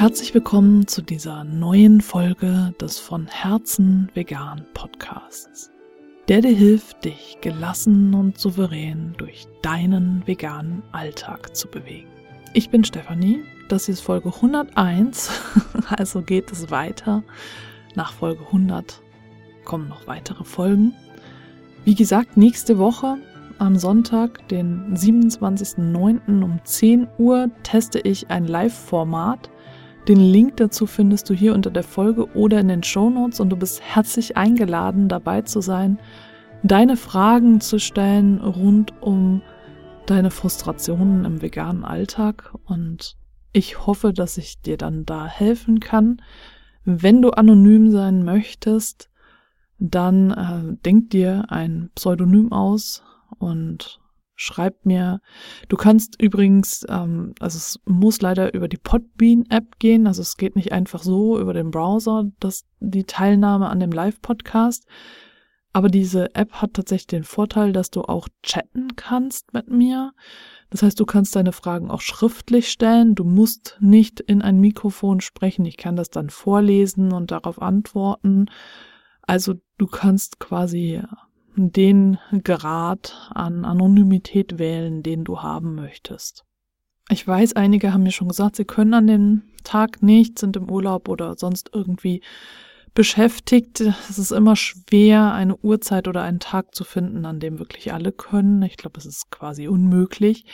Herzlich willkommen zu dieser neuen Folge des von Herzen vegan Podcasts, der dir hilft, dich gelassen und souverän durch deinen veganen Alltag zu bewegen. Ich bin Stefanie, das hier ist Folge 101, also geht es weiter. Nach Folge 100 kommen noch weitere Folgen. Wie gesagt, nächste Woche am Sonntag, den 27.09. um 10 Uhr, teste ich ein Live-Format den Link dazu findest du hier unter der Folge oder in den Show Notes und du bist herzlich eingeladen, dabei zu sein, deine Fragen zu stellen rund um deine Frustrationen im veganen Alltag und ich hoffe, dass ich dir dann da helfen kann. Wenn du anonym sein möchtest, dann äh, denk dir ein Pseudonym aus und schreib mir. Du kannst übrigens, ähm, also es muss leider über die Podbean-App gehen, also es geht nicht einfach so über den Browser, dass die Teilnahme an dem Live-Podcast. Aber diese App hat tatsächlich den Vorteil, dass du auch chatten kannst mit mir. Das heißt, du kannst deine Fragen auch schriftlich stellen. Du musst nicht in ein Mikrofon sprechen. Ich kann das dann vorlesen und darauf antworten. Also du kannst quasi den Grad an Anonymität wählen, den du haben möchtest. Ich weiß, einige haben mir schon gesagt, sie können an dem Tag nicht, sind im Urlaub oder sonst irgendwie beschäftigt. Es ist immer schwer, eine Uhrzeit oder einen Tag zu finden, an dem wirklich alle können. Ich glaube, es ist quasi unmöglich.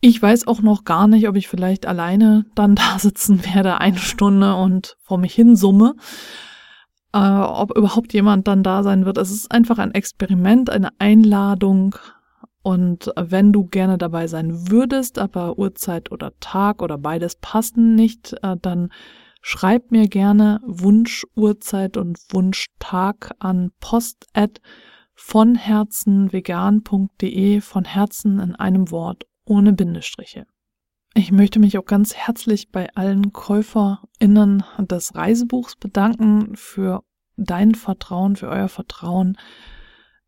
Ich weiß auch noch gar nicht, ob ich vielleicht alleine dann da sitzen werde, eine Stunde und vor mich hin summe äh, ob überhaupt jemand dann da sein wird. Es ist einfach ein Experiment, eine Einladung. Und wenn du gerne dabei sein würdest, aber Uhrzeit oder Tag oder beides passen nicht, äh, dann schreib mir gerne Wunsch Uhrzeit und Wunschtag an post at von herzenvegan.de von Herzen in einem Wort ohne Bindestriche. Ich möchte mich auch ganz herzlich bei allen KäuferInnen des Reisebuchs bedanken für dein Vertrauen, für euer Vertrauen,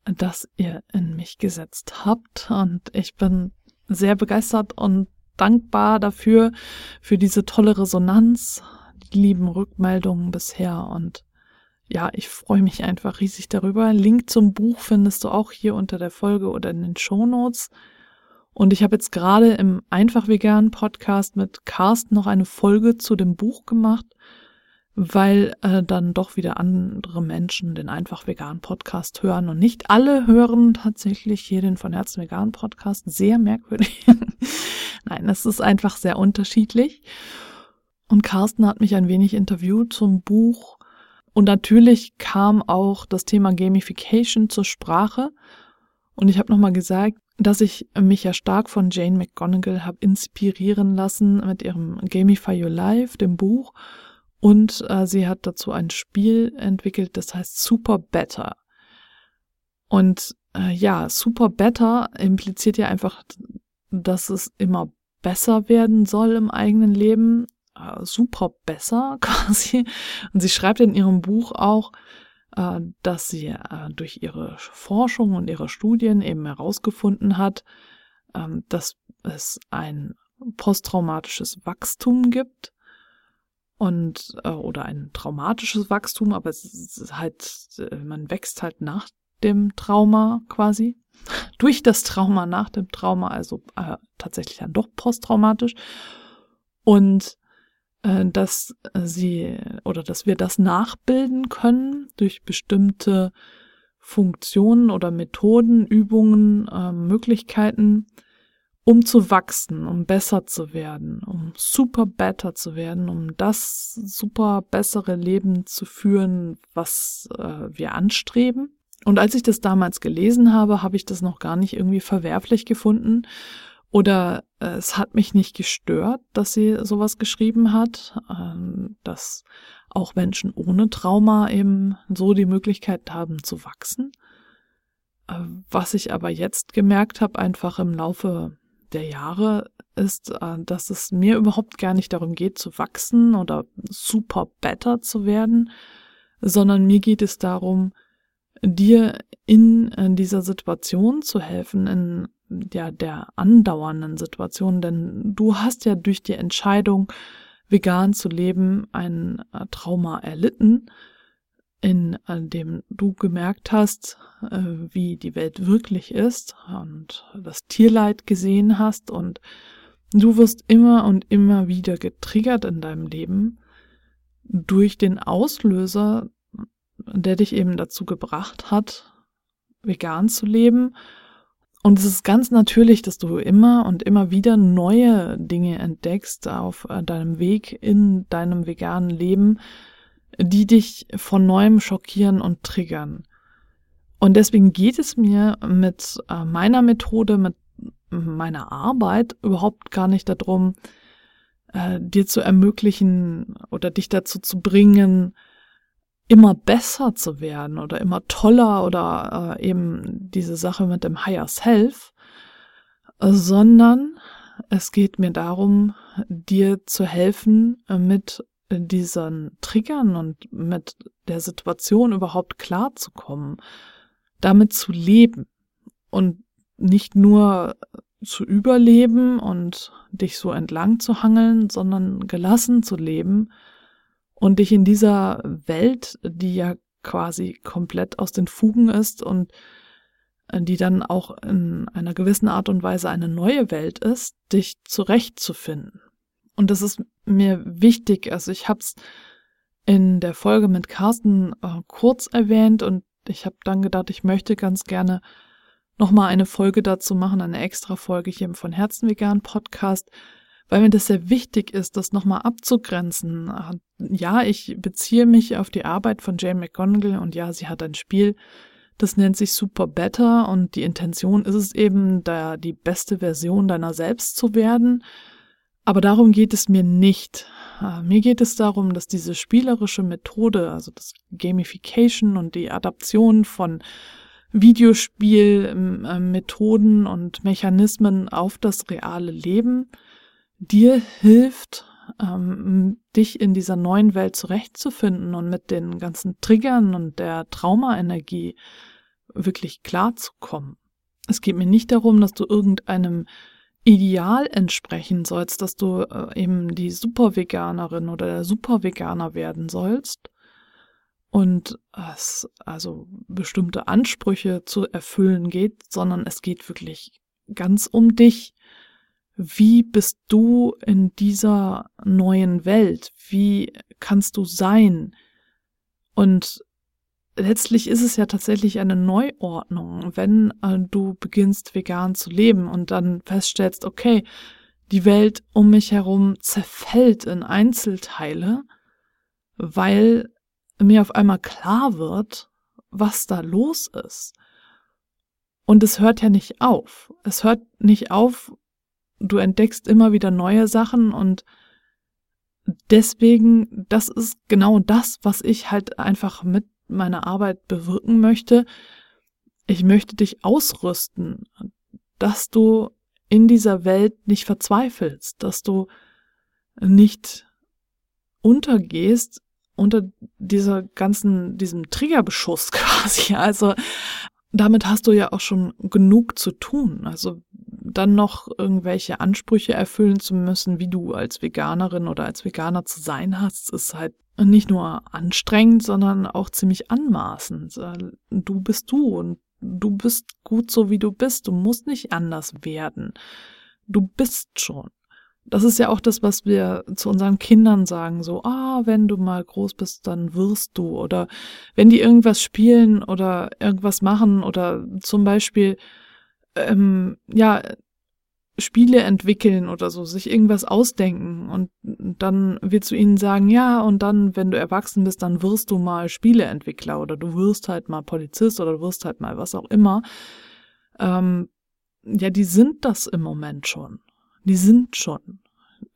das ihr in mich gesetzt habt. Und ich bin sehr begeistert und dankbar dafür, für diese tolle Resonanz, die lieben Rückmeldungen bisher und ja, ich freue mich einfach riesig darüber. Link zum Buch findest du auch hier unter der Folge oder in den Show Notes. Und ich habe jetzt gerade im Einfach Vegan Podcast mit Carsten noch eine Folge zu dem Buch gemacht, weil äh, dann doch wieder andere Menschen den Einfach Vegan Podcast hören und nicht alle hören tatsächlich hier den von Herzen Vegan Podcast. Sehr merkwürdig. Nein, es ist einfach sehr unterschiedlich. Und Carsten hat mich ein wenig interviewt zum Buch. Und natürlich kam auch das Thema Gamification zur Sprache. Und ich habe nochmal gesagt, dass ich mich ja stark von Jane McGonigal habe inspirieren lassen mit ihrem Gamify Your Life, dem Buch. Und äh, sie hat dazu ein Spiel entwickelt, das heißt Super Better. Und äh, ja, Super Better impliziert ja einfach, dass es immer besser werden soll im eigenen Leben. Äh, super besser quasi. Und sie schreibt in ihrem Buch auch, dass sie äh, durch ihre Forschung und ihre Studien eben herausgefunden hat, ähm, dass es ein posttraumatisches Wachstum gibt und äh, oder ein traumatisches Wachstum, aber es ist halt, man wächst halt nach dem Trauma quasi, durch das Trauma, nach dem Trauma, also äh, tatsächlich dann doch posttraumatisch. Und äh, dass sie oder dass wir das nachbilden können durch bestimmte Funktionen oder Methoden, Übungen, äh, Möglichkeiten, um zu wachsen, um besser zu werden, um super better zu werden, um das super bessere Leben zu führen, was äh, wir anstreben. Und als ich das damals gelesen habe, habe ich das noch gar nicht irgendwie verwerflich gefunden oder äh, es hat mich nicht gestört, dass sie sowas geschrieben hat, ähm, dass auch Menschen ohne Trauma eben so die Möglichkeit haben zu wachsen. Äh, was ich aber jetzt gemerkt habe, einfach im Laufe der Jahre, ist, äh, dass es mir überhaupt gar nicht darum geht, zu wachsen oder super better zu werden, sondern mir geht es darum, dir in, dieser Situation zu helfen, in ja, der andauernden Situation, denn du hast ja durch die Entscheidung, vegan zu leben ein äh, Trauma erlitten, in dem du gemerkt hast, äh, wie die Welt wirklich ist und das Tierleid gesehen hast und du wirst immer und immer wieder getriggert in deinem Leben durch den Auslöser, der dich eben dazu gebracht hat, vegan zu leben. Und es ist ganz natürlich, dass du immer und immer wieder neue Dinge entdeckst auf äh, deinem Weg in deinem veganen Leben, die dich von neuem schockieren und triggern. Und deswegen geht es mir mit äh, meiner Methode, mit meiner Arbeit überhaupt gar nicht darum, äh, dir zu ermöglichen oder dich dazu zu bringen, immer besser zu werden oder immer toller oder äh, eben diese Sache mit dem Higher Self, sondern es geht mir darum, dir zu helfen, äh, mit diesen Triggern und mit der Situation überhaupt klarzukommen, damit zu leben und nicht nur zu überleben und dich so entlang zu hangeln, sondern gelassen zu leben und dich in dieser Welt, die ja quasi komplett aus den Fugen ist und äh, die dann auch in einer gewissen Art und Weise eine neue Welt ist, dich zurechtzufinden. Und das ist mir wichtig. Also ich habe es in der Folge mit Carsten äh, kurz erwähnt und ich habe dann gedacht, ich möchte ganz gerne nochmal eine Folge dazu machen, eine extra Folge hier im Von Herzen Vegan Podcast, weil mir das sehr wichtig ist, das nochmal abzugrenzen. Ja, ich beziehe mich auf die Arbeit von Jane McGonigal und ja, sie hat ein Spiel, das nennt sich Super Better und die Intention ist es eben, da die beste Version deiner selbst zu werden. Aber darum geht es mir nicht. Mir geht es darum, dass diese spielerische Methode, also das Gamification und die Adaption von Videospielmethoden ähm, und Mechanismen auf das reale Leben dir hilft, ähm, dich in dieser neuen Welt zurechtzufinden und mit den ganzen Triggern und der Traumaenergie wirklich klarzukommen. Es geht mir nicht darum, dass du irgendeinem Ideal entsprechen sollst, dass du äh, eben die Superveganerin oder der Superveganer werden sollst, und es also bestimmte Ansprüche zu erfüllen geht, sondern es geht wirklich ganz um dich. Wie bist du in dieser neuen Welt? Wie kannst du sein? Und letztlich ist es ja tatsächlich eine Neuordnung, wenn äh, du beginnst vegan zu leben und dann feststellst, okay, die Welt um mich herum zerfällt in Einzelteile, weil mir auf einmal klar wird, was da los ist. Und es hört ja nicht auf. Es hört nicht auf. Du entdeckst immer wieder neue Sachen und deswegen, das ist genau das, was ich halt einfach mit meiner Arbeit bewirken möchte. Ich möchte dich ausrüsten, dass du in dieser Welt nicht verzweifelst, dass du nicht untergehst unter dieser ganzen, diesem Triggerbeschuss quasi. Also damit hast du ja auch schon genug zu tun. Also dann noch irgendwelche Ansprüche erfüllen zu müssen, wie du als Veganerin oder als Veganer zu sein hast, ist halt nicht nur anstrengend, sondern auch ziemlich anmaßend. Du bist du und du bist gut so, wie du bist. Du musst nicht anders werden. Du bist schon. Das ist ja auch das, was wir zu unseren Kindern sagen, so, ah, wenn du mal groß bist, dann wirst du. Oder wenn die irgendwas spielen oder irgendwas machen oder zum Beispiel, ähm, ja, Spiele entwickeln oder so, sich irgendwas ausdenken und dann willst du ihnen sagen, ja, und dann, wenn du erwachsen bist, dann wirst du mal Spieleentwickler oder du wirst halt mal Polizist oder du wirst halt mal was auch immer. Ähm, ja, die sind das im Moment schon die sind schon.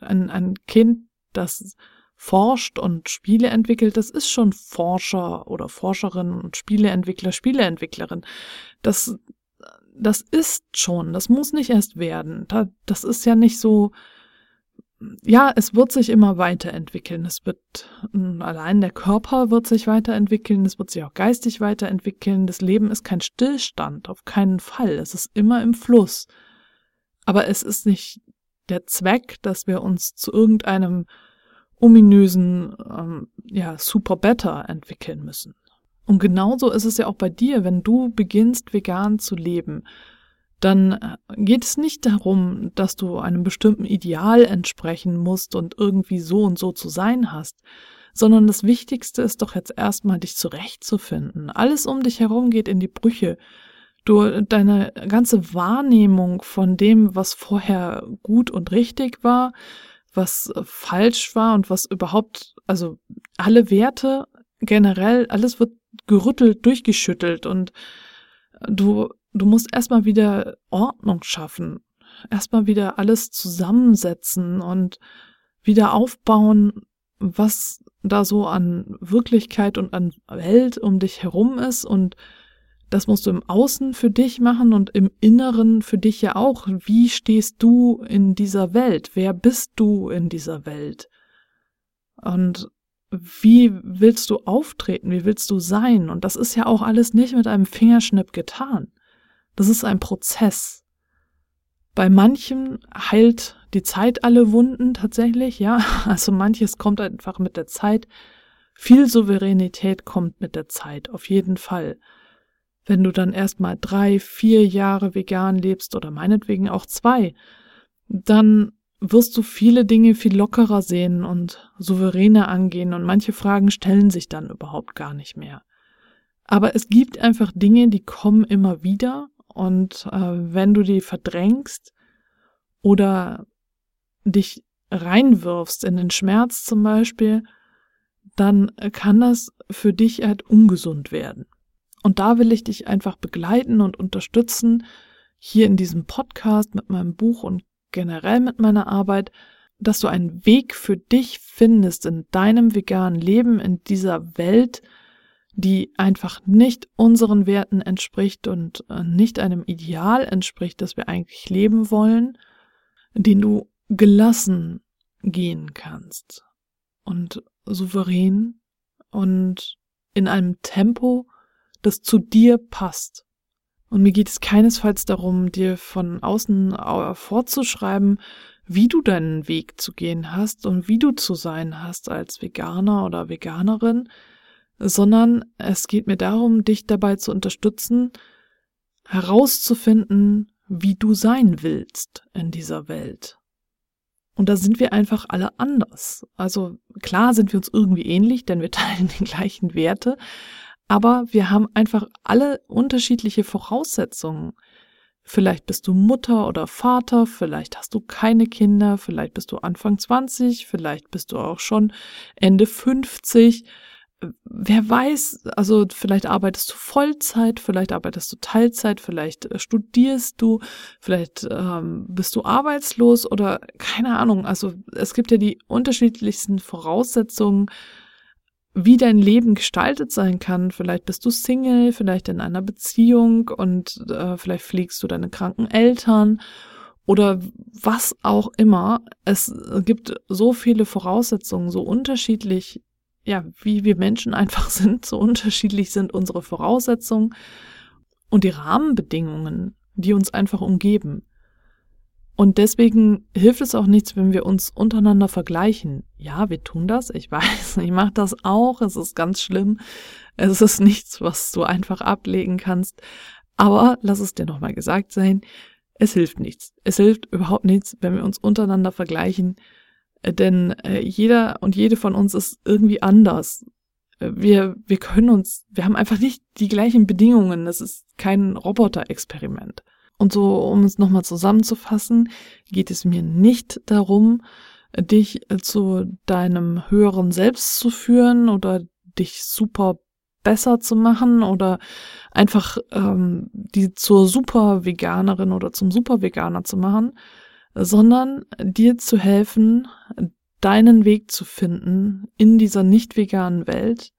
Ein, ein Kind, das forscht und Spiele entwickelt, das ist schon Forscher oder Forscherin und Spieleentwickler, Spieleentwicklerin. Das, das ist schon, das muss nicht erst werden. Das ist ja nicht so, ja, es wird sich immer weiterentwickeln. Es wird, allein der Körper wird sich weiterentwickeln, es wird sich auch geistig weiterentwickeln. Das Leben ist kein Stillstand, auf keinen Fall. Es ist immer im Fluss. Aber es ist nicht der Zweck, dass wir uns zu irgendeinem ominösen ähm, ja, Super Better entwickeln müssen. Und genauso ist es ja auch bei dir, wenn du beginnst, vegan zu leben, dann äh, geht es nicht darum, dass du einem bestimmten Ideal entsprechen musst und irgendwie so und so zu sein hast, sondern das Wichtigste ist doch jetzt erstmal, dich zurechtzufinden. Alles um dich herum geht in die Brüche. Du, deine ganze Wahrnehmung von dem, was vorher gut und richtig war, was falsch war und was überhaupt, also alle Werte generell, alles wird gerüttelt, durchgeschüttelt und du, du musst erstmal wieder Ordnung schaffen, erstmal wieder alles zusammensetzen und wieder aufbauen, was da so an Wirklichkeit und an Welt um dich herum ist und das musst du im Außen für dich machen und im Inneren für dich ja auch. Wie stehst du in dieser Welt? Wer bist du in dieser Welt? Und wie willst du auftreten? Wie willst du sein? Und das ist ja auch alles nicht mit einem Fingerschnipp getan. Das ist ein Prozess. Bei manchen heilt die Zeit alle Wunden tatsächlich, ja. Also manches kommt einfach mit der Zeit. Viel Souveränität kommt mit der Zeit, auf jeden Fall. Wenn du dann erstmal drei, vier Jahre vegan lebst oder meinetwegen auch zwei, dann wirst du viele Dinge viel lockerer sehen und souveräner angehen und manche Fragen stellen sich dann überhaupt gar nicht mehr. Aber es gibt einfach Dinge, die kommen immer wieder und äh, wenn du die verdrängst oder dich reinwirfst in den Schmerz zum Beispiel, dann kann das für dich halt ungesund werden. Und da will ich dich einfach begleiten und unterstützen, hier in diesem Podcast mit meinem Buch und generell mit meiner Arbeit, dass du einen Weg für dich findest in deinem veganen Leben, in dieser Welt, die einfach nicht unseren Werten entspricht und äh, nicht einem Ideal entspricht, das wir eigentlich leben wollen, den du gelassen gehen kannst und souverän und in einem Tempo, das zu dir passt. Und mir geht es keinesfalls darum, dir von außen vorzuschreiben, wie du deinen Weg zu gehen hast und wie du zu sein hast als Veganer oder Veganerin, sondern es geht mir darum, dich dabei zu unterstützen, herauszufinden, wie du sein willst in dieser Welt. Und da sind wir einfach alle anders. Also klar sind wir uns irgendwie ähnlich, denn wir teilen die gleichen Werte, aber wir haben einfach alle unterschiedliche Voraussetzungen. Vielleicht bist du Mutter oder Vater, vielleicht hast du keine Kinder, vielleicht bist du Anfang 20, vielleicht bist du auch schon Ende 50 wer weiß, also vielleicht arbeitest du Vollzeit, vielleicht arbeitest du Teilzeit, vielleicht äh, studierst du, vielleicht ähm, bist du arbeitslos oder keine Ahnung. Also es gibt ja die unterschiedlichsten Voraussetzungen, wie dein Leben gestaltet sein kann. Vielleicht bist du Single, vielleicht in einer Beziehung und äh, vielleicht pflegst du deine kranken Eltern oder was auch immer. Es gibt so viele Voraussetzungen, so unterschiedlich ja, wie wir Menschen einfach sind, so unterschiedlich sind unsere Voraussetzungen und die Rahmenbedingungen, die uns einfach umgeben. Und deswegen hilft es auch nichts, wenn wir uns untereinander vergleichen. Ja, wir tun das, ich weiß, ich mache das auch, es ist ganz schlimm. Es ist nichts, was du einfach ablegen kannst. Aber lass es dir nochmal gesagt sein, es hilft nichts. Es hilft überhaupt nichts, wenn wir uns untereinander vergleichen. Denn äh, jeder und jede von uns ist irgendwie anders. Äh, wir, wir können uns, wir haben einfach nicht die gleichen Bedingungen. Das ist kein Roboter-Experiment. Und so, um es nochmal zusammenzufassen, geht es mir nicht darum, dich zu deinem höheren Selbst zu führen oder dich super besser zu machen oder einfach ähm, die zur super Veganerin oder zum super Veganer zu machen, sondern dir zu helfen, deinen Weg zu finden in dieser nicht veganen Welt,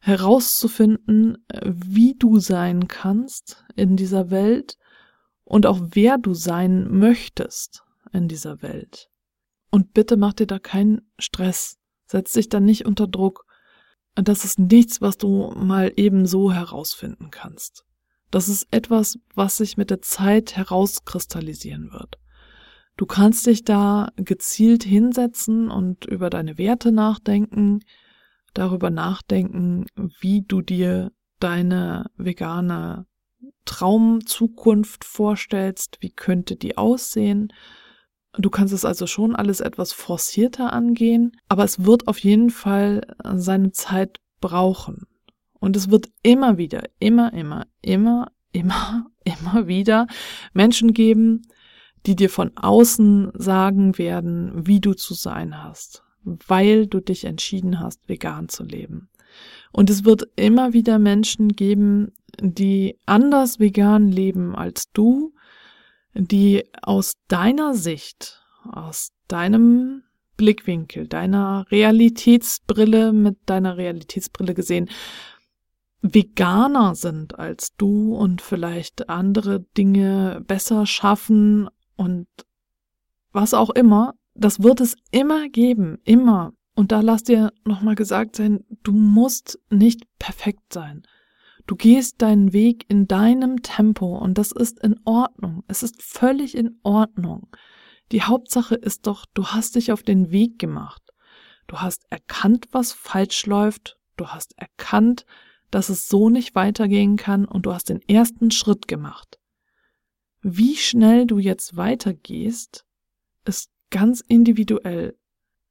herauszufinden, wie du sein kannst in dieser Welt und auch wer du sein möchtest in dieser Welt. Und bitte mach dir da keinen Stress. Setz dich da nicht unter Druck. Das ist nichts, was du mal eben so herausfinden kannst. Das ist etwas, was sich mit der Zeit herauskristallisieren wird. Du kannst dich da gezielt hinsetzen und über deine Werte nachdenken, darüber nachdenken, wie du dir deine vegane Traumzukunft vorstellst, wie könnte die aussehen. Du kannst es also schon alles etwas forcierter angehen, aber es wird auf jeden Fall seine Zeit brauchen. Und es wird immer wieder, immer, immer, immer, immer, immer wieder Menschen geben, die dir von außen sagen werden, wie du zu sein hast, weil du dich entschieden hast, vegan zu leben. Und es wird immer wieder Menschen geben, die anders vegan leben als du, die aus deiner Sicht, aus deinem Blickwinkel, deiner Realitätsbrille, mit deiner Realitätsbrille gesehen, veganer sind als du und vielleicht andere Dinge besser schaffen und was auch immer, das wird es immer geben, immer. Und da lass dir nochmal gesagt sein, du musst nicht perfekt sein. Du gehst deinen Weg in deinem Tempo und das ist in Ordnung. Es ist völlig in Ordnung. Die Hauptsache ist doch, du hast dich auf den Weg gemacht. Du hast erkannt, was falsch läuft. Du hast erkannt, dass es so nicht weitergehen kann und du hast den ersten Schritt gemacht. Wie schnell du jetzt weitergehst, ist ganz individuell.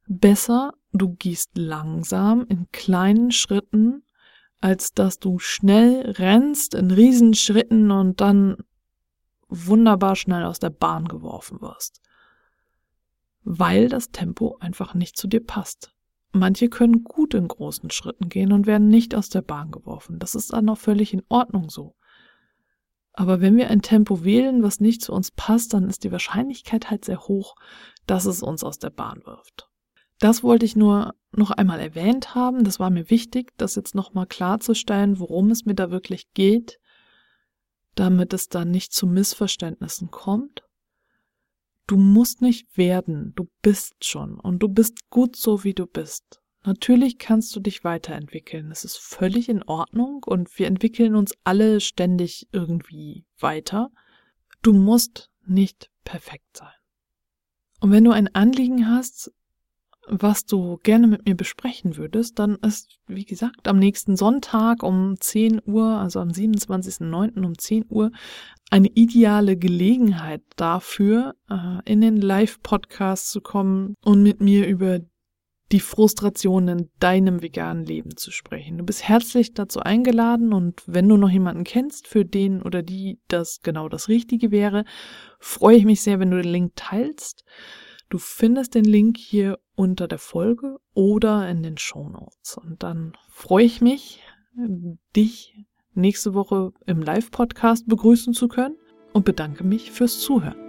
Besser, du gehst langsam in kleinen Schritten, als dass du schnell rennst in Riesenschritten und dann wunderbar schnell aus der Bahn geworfen wirst. Weil das Tempo einfach nicht zu dir passt. Manche können gut in großen Schritten gehen und werden nicht aus der Bahn geworfen. Das ist dann auch völlig in Ordnung so. Aber wenn wir ein Tempo wählen, was nicht zu uns passt, dann ist die Wahrscheinlichkeit halt sehr hoch, dass es uns aus der Bahn wirft. Das wollte ich nur noch einmal erwähnt haben. Das war mir wichtig, das jetzt nochmal klarzustellen, worum es mir da wirklich geht, damit es dann nicht zu Missverständnissen kommt. Du musst nicht werden, du bist schon und du bist gut so, wie du bist. Natürlich kannst du dich weiterentwickeln. Es ist völlig in Ordnung und wir entwickeln uns alle ständig irgendwie weiter. Du musst nicht perfekt sein. Und wenn du ein Anliegen hast, was du gerne mit mir besprechen würdest, dann ist, wie gesagt, am nächsten Sonntag um 10 Uhr, also am 27.09. um 10 Uhr, eine ideale Gelegenheit dafür, äh, in den Live-Podcast zu kommen und mit mir über die Frustration in deinem veganen Leben zu sprechen. Du bist herzlich dazu eingeladen und wenn du noch jemanden kennst, für den oder die das genau das Richtige wäre, freue ich mich sehr, wenn du den Link teilst. Du findest den Link hier unter der Folge oder in den Show Notes. Und dann freue ich mich, dich nächste Woche im Live-Podcast begrüßen zu können und bedanke mich fürs Zuhören.